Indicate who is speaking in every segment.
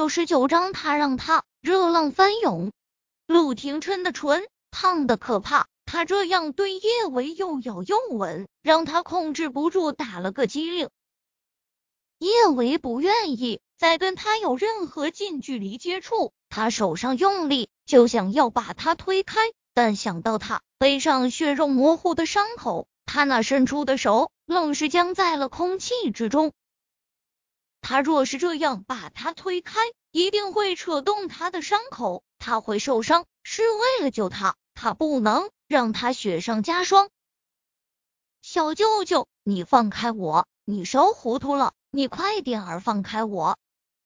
Speaker 1: 六十九章，他让他热浪翻涌。陆廷琛的唇烫的可怕，他这样对叶维又咬又吻，让他控制不住打了个激灵。叶维不愿意再跟他有任何近距离接触，他手上用力，就想要把他推开，但想到他背上血肉模糊的伤口，他那伸出的手愣是僵在了空气之中。他若是这样把他推开，一定会扯动他的伤口，他会受伤。是为了救他，他不能让他雪上加霜。小舅舅，你放开我！你烧糊涂了！你快点儿放开我！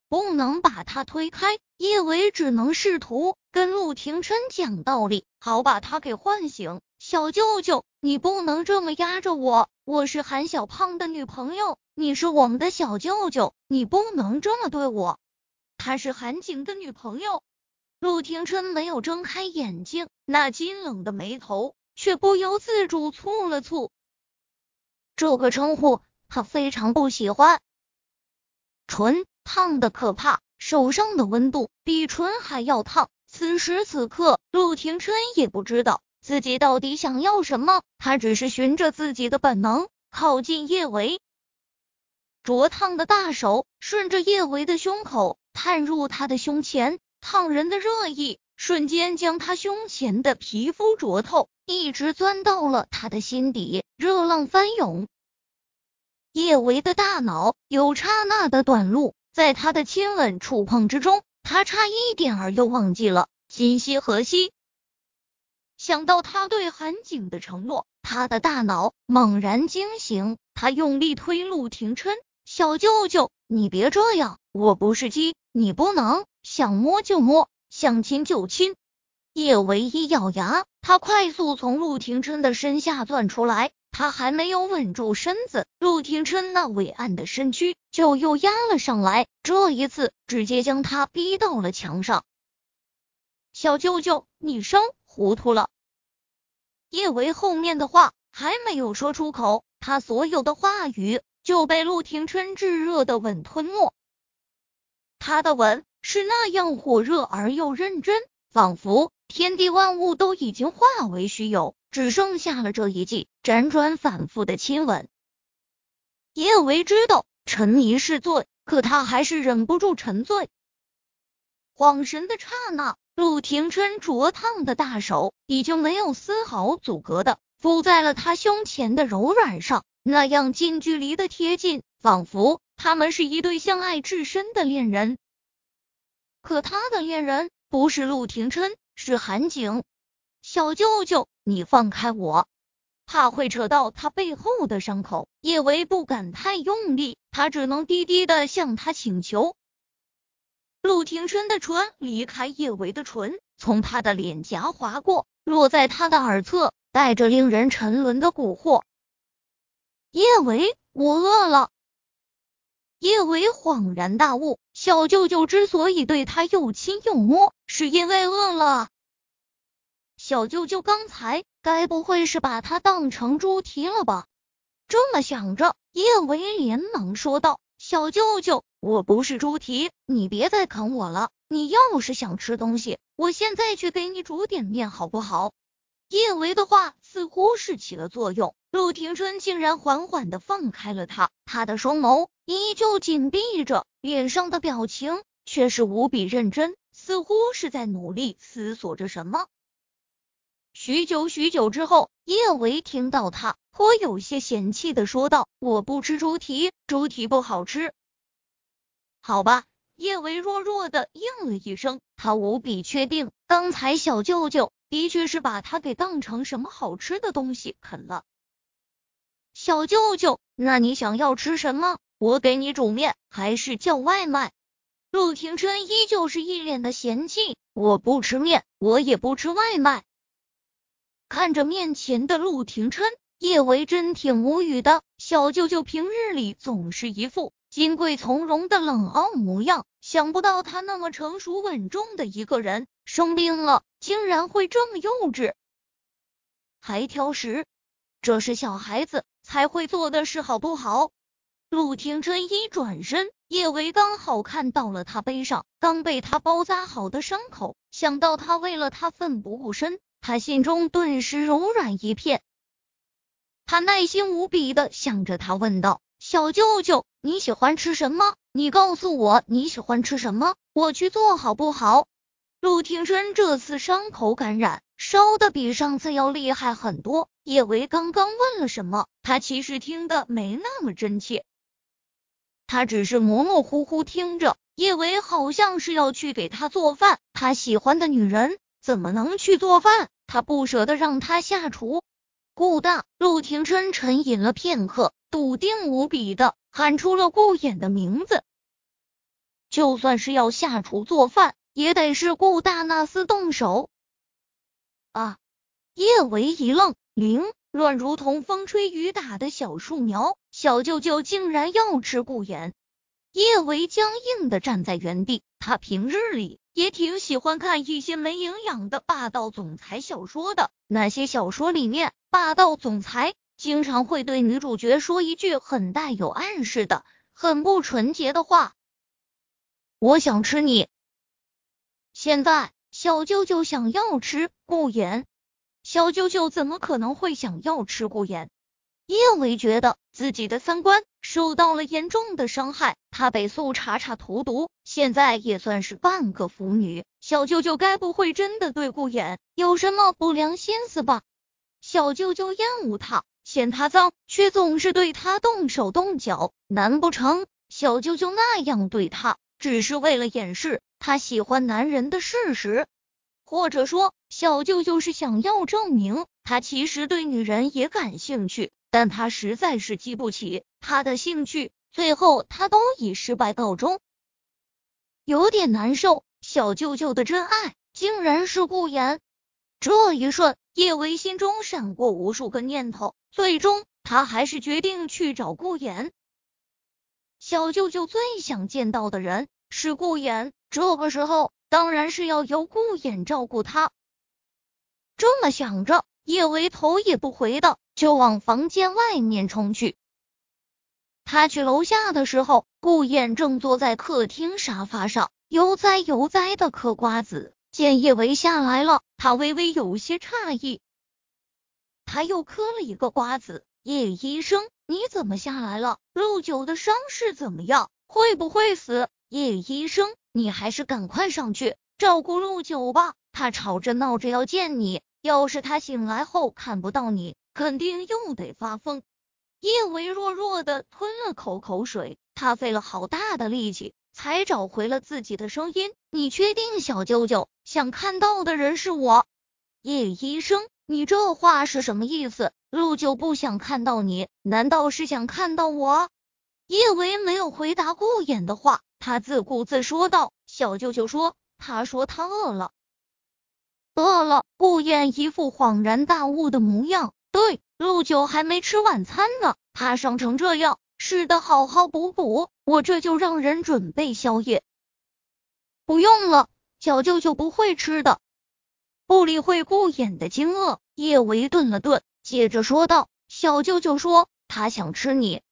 Speaker 1: 不能把他推开。叶维只能试图跟陆廷琛讲道理，好把他给唤醒。小舅舅，你不能这么压着我，我是韩小胖的女朋友。你是我们的小舅舅，你不能这么对我。她是韩景的女朋友。陆廷琛没有睁开眼睛，那金冷的眉头却不由自主蹙了蹙。这个称呼他非常不喜欢。唇烫的可怕，手上的温度比唇还要烫。此时此刻，陆廷琛也不知道自己到底想要什么，他只是循着自己的本能靠近叶维。灼烫的大手顺着叶维的胸口探入他的胸前，烫人的热意瞬间将他胸前的皮肤灼透，一直钻到了他的心底，热浪翻涌。叶维的大脑有刹那的短路，在他的亲吻触碰之中，他差一点儿又忘记了今夕何夕。想到他对韩景的承诺，他的大脑猛然惊醒，他用力推陆廷琛。小舅舅，你别这样，我不是鸡，你不能想摸就摸，想亲就亲。叶唯一咬牙，他快速从陆廷琛的身下钻出来，他还没有稳住身子，陆廷琛那伟岸的身躯就又压了上来，这一次直接将他逼到了墙上。小舅舅，你生糊涂了。叶维后面的话还没有说出口，他所有的话语。就被陆廷琛炙热的吻吞没，他的吻是那样火热而又认真，仿佛天地万物都已经化为虚有，只剩下了这一记辗转反复的亲吻。叶维知道沉迷是罪，可他还是忍不住沉醉。恍神的刹那，陆廷琛灼烫的大手已经没有丝毫阻隔的附在了他胸前的柔软上。那样近距离的贴近，仿佛他们是一对相爱至深的恋人。可他的恋人不是陆廷琛，是韩景。小舅舅，你放开我，怕会扯到他背后的伤口。叶维不敢太用力，他只能低低的向他请求。陆廷琛的唇离开叶维的唇，从他的脸颊划过，落在他的耳侧，带着令人沉沦的蛊惑。叶维，我饿了。叶维恍然大悟，小舅舅之所以对他又亲又摸，是因为饿了。小舅舅刚才该不会是把他当成猪蹄了吧？这么想着，叶维连忙说道：“小舅舅，我不是猪蹄，你别再啃我了。你要是想吃东西，我现在去给你煮点面，好不好？”叶维的话似乎是起了作用。陆廷琛竟然缓缓的放开了他，他的双眸依旧紧闭着，脸上的表情却是无比认真，似乎是在努力思索着什么。许久许久之后，叶维听到他颇有些嫌弃的说道：“我不吃猪蹄，猪蹄不好吃。”好吧，叶维弱弱的应了一声，他无比确定刚才小舅舅的确是把他给当成什么好吃的东西啃了。小舅舅，那你想要吃什么？我给你煮面，还是叫外卖？陆廷琛依旧是一脸的嫌弃，我不吃面，我也不吃外卖。看着面前的陆廷琛，叶维真挺无语的。小舅舅平日里总是一副金贵从容的冷傲模样，想不到他那么成熟稳重的一个人，生病了竟然会这么幼稚，还挑食，这是小孩子。才会做的事好不好？陆廷琛一转身，叶维刚好看到了他背上刚被他包扎好的伤口，想到他为了他奋不顾身，他心中顿时柔软一片。他耐心无比的向着他问道：“小舅舅，你喜欢吃什么？你告诉我你喜欢吃什么，我去做好不好？”陆庭琛这次伤口感染烧的比上次要厉害很多。叶维刚刚问了什么，他其实听的没那么真切，他只是模模糊糊听着。叶维好像是要去给他做饭，他喜欢的女人怎么能去做饭？他不舍得让他下厨。顾大，陆庭琛沉吟了片刻，笃定无比的喊出了顾衍的名字。就算是要下厨做饭。也得是顾大那厮动手啊！叶维一愣，凌乱如同风吹雨打的小树苗，小舅舅竟然要吃顾衍。叶维僵硬的站在原地，他平日里也挺喜欢看一些没营养的霸道总裁小说的。那些小说里面，霸道总裁经常会对女主角说一句很带有暗示的、很不纯洁的话：“我想吃你。”现在小舅舅想要吃顾衍，小舅舅怎么可能会想要吃顾衍？叶伟觉得自己的三观受到了严重的伤害，他被苏茶茶荼毒，现在也算是半个腐女。小舅舅该不会真的对顾衍有什么不良心思吧？小舅舅厌恶他，嫌他脏，却总是对他动手动脚，难不成小舅舅那样对他，只是为了掩饰？他喜欢男人的事实，或者说，小舅舅是想要证明他其实对女人也感兴趣，但他实在是激不起他的兴趣，最后他都以失败告终，有点难受。小舅舅的真爱竟然是顾言，这一瞬，叶维心中闪过无数个念头，最终他还是决定去找顾言。小舅舅最想见到的人是顾衍。这个时候当然是要由顾衍照顾他。这么想着，叶维头也不回的就往房间外面冲去。他去楼下的时候，顾衍正坐在客厅沙发上悠哉悠哉的嗑瓜子。见叶维下来了，他微微有些诧异。他又嗑了一个瓜子。叶医生，你怎么下来了？陆九的伤势怎么样？会不会死？叶医生。你还是赶快上去照顾陆九吧，他吵着闹着要见你，要是他醒来后看不到你，肯定又得发疯。叶维弱弱的吞了口口水，他费了好大的力气才找回了自己的声音。你确定小舅舅想看到的人是我？叶医生，你这话是什么意思？陆九不想看到你，难道是想看到我？叶维没有回答顾衍的话。他自顾自说道：“小舅舅说，他说他饿了，饿了。”顾燕一副恍然大悟的模样。对，陆九还没吃晚餐呢，他伤成这样，是的，好好补补。我这就让人准备宵夜。不用了，小舅舅不会吃的。不理会顾衍的惊愕，叶维顿了顿，接着说道：“小舅舅说他想吃你。”